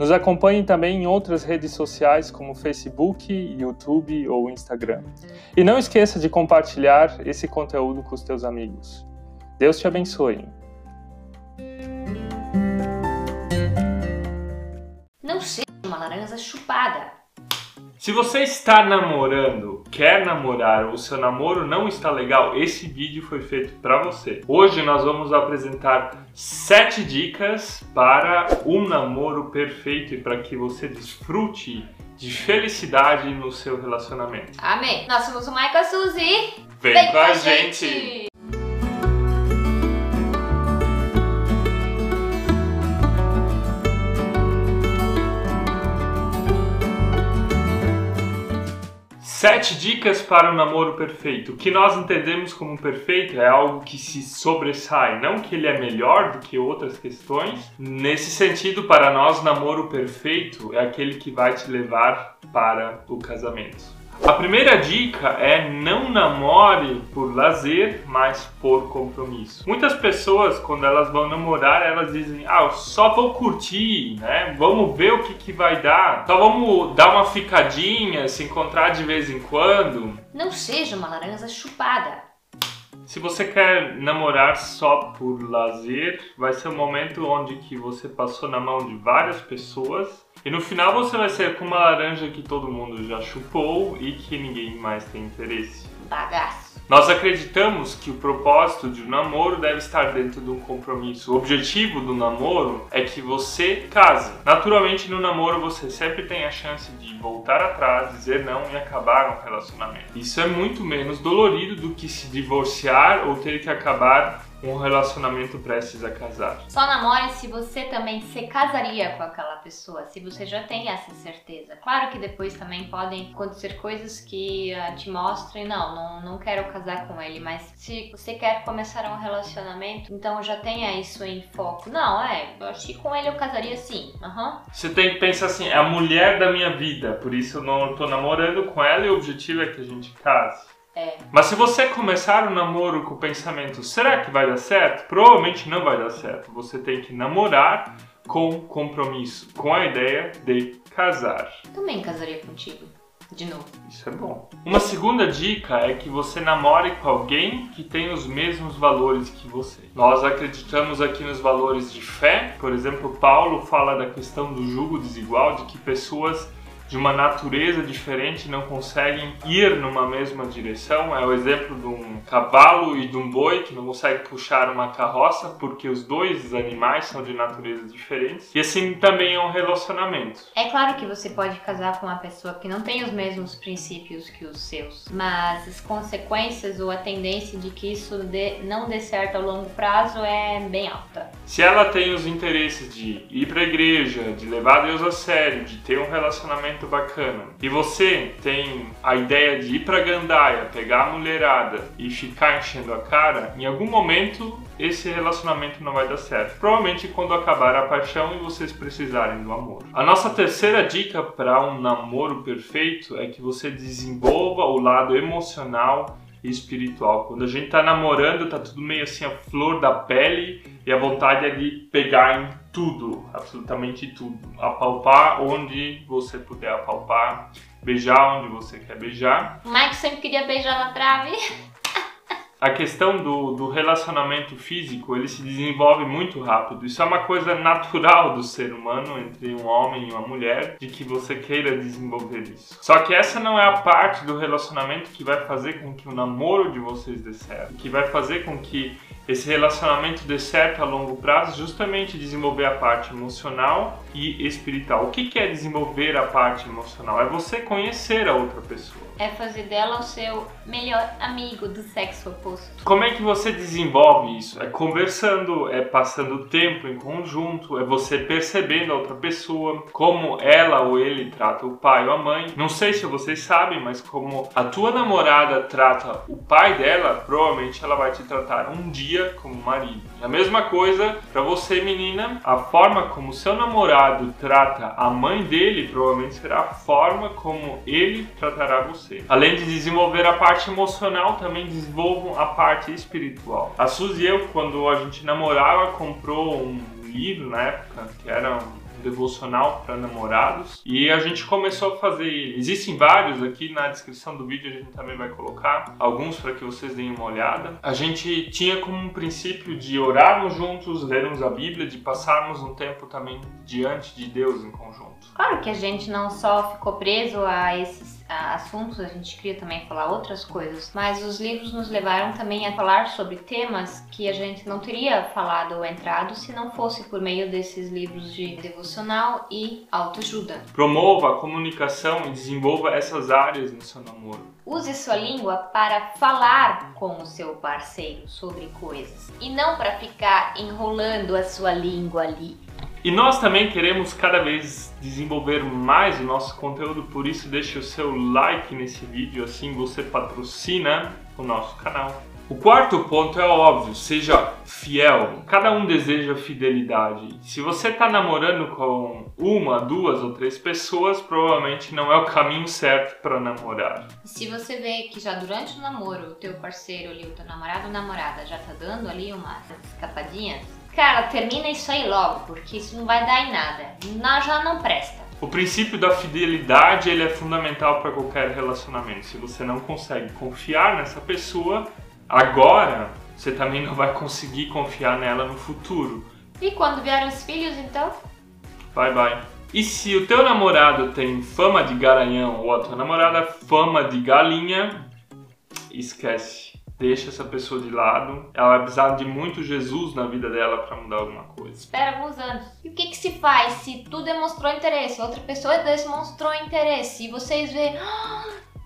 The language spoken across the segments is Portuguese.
Nos acompanhe também em outras redes sociais como Facebook, YouTube ou Instagram. E não esqueça de compartilhar esse conteúdo com os teus amigos. Deus te abençoe. Não seja uma laranja chupada. Se você está namorando, quer namorar ou seu namoro não está legal, esse vídeo foi feito para você. Hoje nós vamos apresentar sete dicas para um namoro perfeito e para que você desfrute de felicidade no seu relacionamento. Amém. Nós somos o Michael Suzy. Vem, Vem com a gente. gente. Sete dicas para o namoro perfeito. O que nós entendemos como perfeito é algo que se sobressai, não que ele é melhor do que outras questões. Nesse sentido, para nós, namoro perfeito é aquele que vai te levar para o casamento. A primeira dica é não namore por lazer, mas por compromisso. Muitas pessoas, quando elas vão namorar, elas dizem: Ah, eu só vou curtir, né? Vamos ver o que, que vai dar. Só vamos dar uma ficadinha, se encontrar de vez em quando. Não seja uma laranja chupada. Se você quer namorar só por lazer, vai ser um momento onde que você passou na mão de várias pessoas e no final você vai ser com uma laranja que todo mundo já chupou e que ninguém mais tem interesse. Bagaço. Nós acreditamos que o propósito de um namoro deve estar dentro de um compromisso. O objetivo do namoro é que você case. Naturalmente, no namoro você sempre tem a chance de voltar atrás, dizer não e acabar um relacionamento. Isso é muito menos dolorido do que se divorciar ou ter que acabar um relacionamento prestes a casar. Só namore se você também se casaria com aquela pessoa, se você já tem essa certeza. Claro que depois também podem acontecer coisas que uh, te mostrem, não, não, não quero casar com ele, mas se você quer começar um relacionamento, então já tenha isso em foco. Não, é, eu acho que com ele eu casaria sim. Uhum. Você tem que pensar assim, é a mulher da minha vida, por isso eu não tô namorando com ela e o objetivo é que a gente case. É. Mas se você começar o namoro com o pensamento, será que vai dar certo? Provavelmente não vai dar certo. Você tem que namorar com compromisso, com a ideia de casar. Também casaria contigo. De novo. Isso é bom. Uma segunda dica é que você namore com alguém que tem os mesmos valores que você. Nós acreditamos aqui nos valores de fé. Por exemplo, Paulo fala da questão do jugo desigual, de que pessoas de uma natureza diferente não conseguem ir numa mesma direção. É o exemplo de um cavalo e de um boi que não conseguem puxar uma carroça porque os dois animais são de naturezas diferentes. E assim também é um relacionamento. É claro que você pode casar com uma pessoa que não tem os mesmos princípios que os seus, mas as consequências ou a tendência de que isso dê, não dê certo a longo prazo é bem alta. Se ela tem os interesses de ir para a igreja, de levar Deus a sério, de ter um relacionamento muito bacana e você tem a ideia de ir pra Gandaia, pegar a mulherada e ficar enchendo a cara, em algum momento esse relacionamento não vai dar certo. Provavelmente quando acabar a paixão e vocês precisarem do amor. A nossa terceira dica para um namoro perfeito é que você desenvolva o lado emocional e espiritual. Quando a gente tá namorando, tá tudo meio assim a flor da pele e a vontade é de pegar em tudo, absolutamente tudo. Apalpar onde você puder apalpar, beijar onde você quer beijar. O Mike sempre queria beijar na trave. a questão do, do relacionamento físico ele se desenvolve muito rápido. Isso é uma coisa natural do ser humano entre um homem e uma mulher, de que você queira desenvolver isso. Só que essa não é a parte do relacionamento que vai fazer com que o namoro de vocês dê certo, que vai fazer com que esse relacionamento certo a longo prazo, justamente desenvolver a parte emocional e espiritual. O que é desenvolver a parte emocional? É você conhecer a outra pessoa. É fazer dela o seu melhor amigo do sexo oposto. Como é que você desenvolve isso? É conversando, é passando tempo em conjunto, é você percebendo a outra pessoa, como ela ou ele trata o pai ou a mãe. Não sei se vocês sabem, mas como a tua namorada trata o pai dela, provavelmente ela vai te tratar um dia como marido. E a mesma coisa para você, menina, a forma como seu namorado trata a mãe dele provavelmente será a forma como ele tratará você. Além de desenvolver a parte emocional, também desenvolvam a parte espiritual. A Suzy e eu, quando a gente namorava, comprou um livro na época que era um devocional para namorados e a gente começou a fazer ele. Existem vários aqui na descrição do vídeo, a gente também vai colocar alguns para que vocês deem uma olhada. A gente tinha como um princípio de orarmos juntos, lermos a Bíblia, de passarmos um tempo também diante de Deus em conjunto. Claro que a gente não só ficou preso a esses assuntos, a gente queria também falar outras coisas, mas os livros nos levaram também a falar sobre temas que a gente não teria falado ou entrado se não fosse por meio desses livros de devocional e autoajuda. Promova a comunicação e desenvolva essas áreas no seu namoro. Use sua língua para falar com o seu parceiro sobre coisas e não para ficar enrolando a sua língua ali. E nós também queremos cada vez desenvolver mais o nosso conteúdo, por isso deixe o seu like nesse vídeo, assim você patrocina o nosso canal. O quarto ponto é óbvio, seja fiel. Cada um deseja fidelidade. Se você está namorando com uma, duas ou três pessoas, provavelmente não é o caminho certo para namorar. Se você vê que já durante o namoro, o teu parceiro ali, o teu namorado ou namorada já tá dando ali umas escapadinhas, Cara, termina isso aí logo, porque isso não vai dar em nada. Não, já não presta. O princípio da fidelidade ele é fundamental para qualquer relacionamento. Se você não consegue confiar nessa pessoa, agora você também não vai conseguir confiar nela no futuro. E quando vieram os filhos, então? Bye bye. E se o teu namorado tem fama de garanhão ou a tua namorada fama de galinha, esquece deixa essa pessoa de lado. Ela vai precisar de muito Jesus na vida dela para mudar alguma coisa. Espera alguns anos. E o que, que se faz se tu demonstrou interesse, outra pessoa demonstrou interesse e vocês vê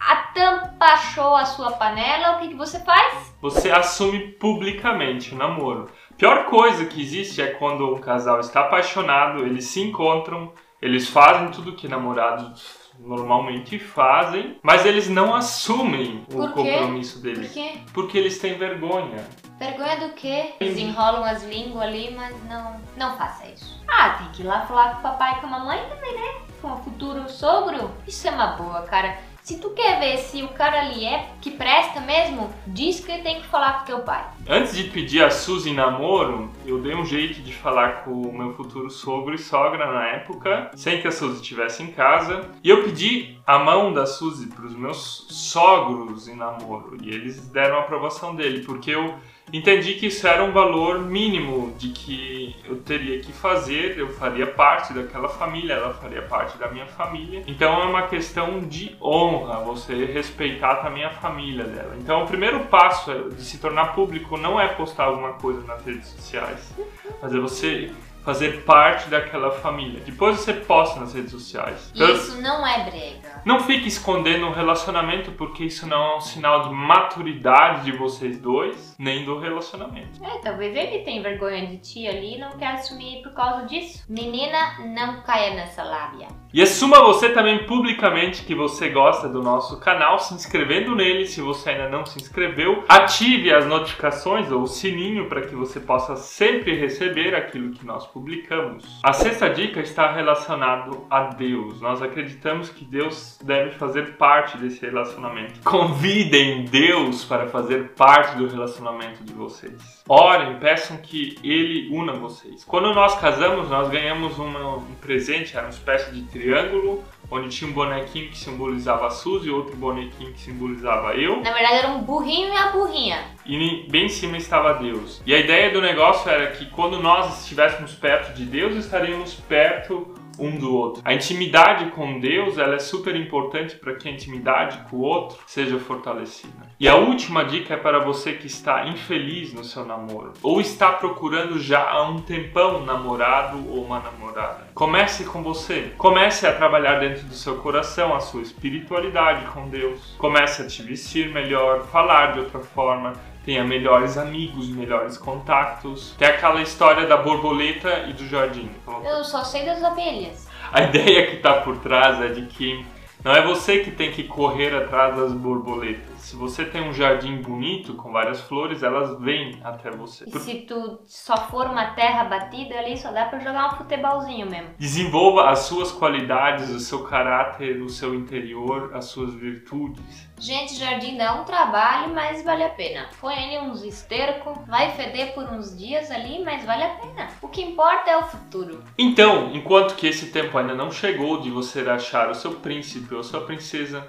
a tampa achou a sua panela, o que, que você faz? Você assume publicamente o namoro. Pior coisa que existe é quando um casal está apaixonado, eles se encontram, eles fazem tudo que namorados normalmente fazem, mas eles não assumem o compromisso deles. Por quê? Porque eles têm vergonha. Vergonha do quê? Eles enrolam as línguas ali, mas não, não faça isso. Ah, tem que ir lá falar com o papai e com a mamãe também, né? Com o futuro sogro. Isso é uma boa, cara. Se tu quer ver se o cara ali é que presta mesmo, diz que tem que falar com teu pai. Antes de pedir a Suzy namoro, eu dei um jeito de falar com o meu futuro sogro e sogra na época, sem que a Suzy estivesse em casa. E eu pedi a mão da Suzy para os meus sogros em namoro. E eles deram a aprovação dele, porque eu entendi que isso era um valor mínimo de que eu teria que fazer, eu faria parte daquela família, ela faria parte da minha família. Então é uma questão de honra você respeitar também a família dela. Então o primeiro passo de se tornar público não é postar alguma coisa nas redes sociais, mas é você fazer parte daquela família. Depois você posta nas redes sociais. Então, isso não é brega. Não fique escondendo um relacionamento porque isso não é um sinal de maturidade de vocês dois, nem do relacionamento. É, talvez ele tenha vergonha de ti ali e não quer assumir por causa disso. Menina, não caia nessa lábia. E assuma você também publicamente que você gosta do nosso canal, se inscrevendo nele se você ainda não se inscreveu. Ative as notificações ou o sininho para que você possa sempre receber aquilo que nós publicamos. A sexta dica está relacionado a Deus. Nós acreditamos que Deus deve fazer parte desse relacionamento. Convidem Deus para fazer parte do relacionamento de vocês. Orem, peçam que Ele una vocês. Quando nós casamos, nós ganhamos uma, um presente, era uma espécie de triângulo onde tinha um bonequinho que simbolizava a Suzy e outro bonequinho que simbolizava eu. Na verdade era um burrinho e a burrinha. E bem em cima estava Deus. E a ideia do negócio era que quando nós estivéssemos perto de Deus, estaríamos perto um do outro. A intimidade com Deus ela é super importante para que a intimidade com o outro seja fortalecida. E a última dica é para você que está infeliz no seu namoro ou está procurando já há um tempão um namorado ou uma namorada. Comece com você. Comece a trabalhar dentro do seu coração a sua espiritualidade com Deus. Comece a te vestir melhor, falar de outra forma, tenha melhores amigos, melhores contatos. Tem aquela história da borboleta e do jardim. Eu só sei das abelhas. A ideia que está por trás é de que não é você que tem que correr atrás das borboletas. Se você tem um jardim bonito com várias flores, elas vêm até você. E se tu só for uma terra batida ali, só dá para jogar um futebolzinho mesmo. Desenvolva as suas qualidades, o seu caráter, o seu interior, as suas virtudes. Gente, jardim dá um trabalho, mas vale a pena. Põe ali uns esterco, vai feder por uns dias ali, mas vale a pena. O que importa é o futuro. Então, enquanto que esse tempo ainda não chegou de você achar o seu príncipe ou sua princesa,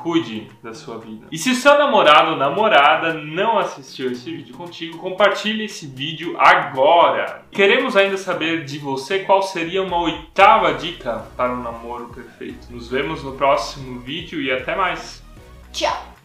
cuide da sua vida. E se seu namorado ou namorada não assistiu esse vídeo contigo, compartilhe esse vídeo agora. Queremos ainda saber de você qual seria uma oitava dica para um namoro perfeito. Nos vemos no próximo vídeo e até mais. Tchau!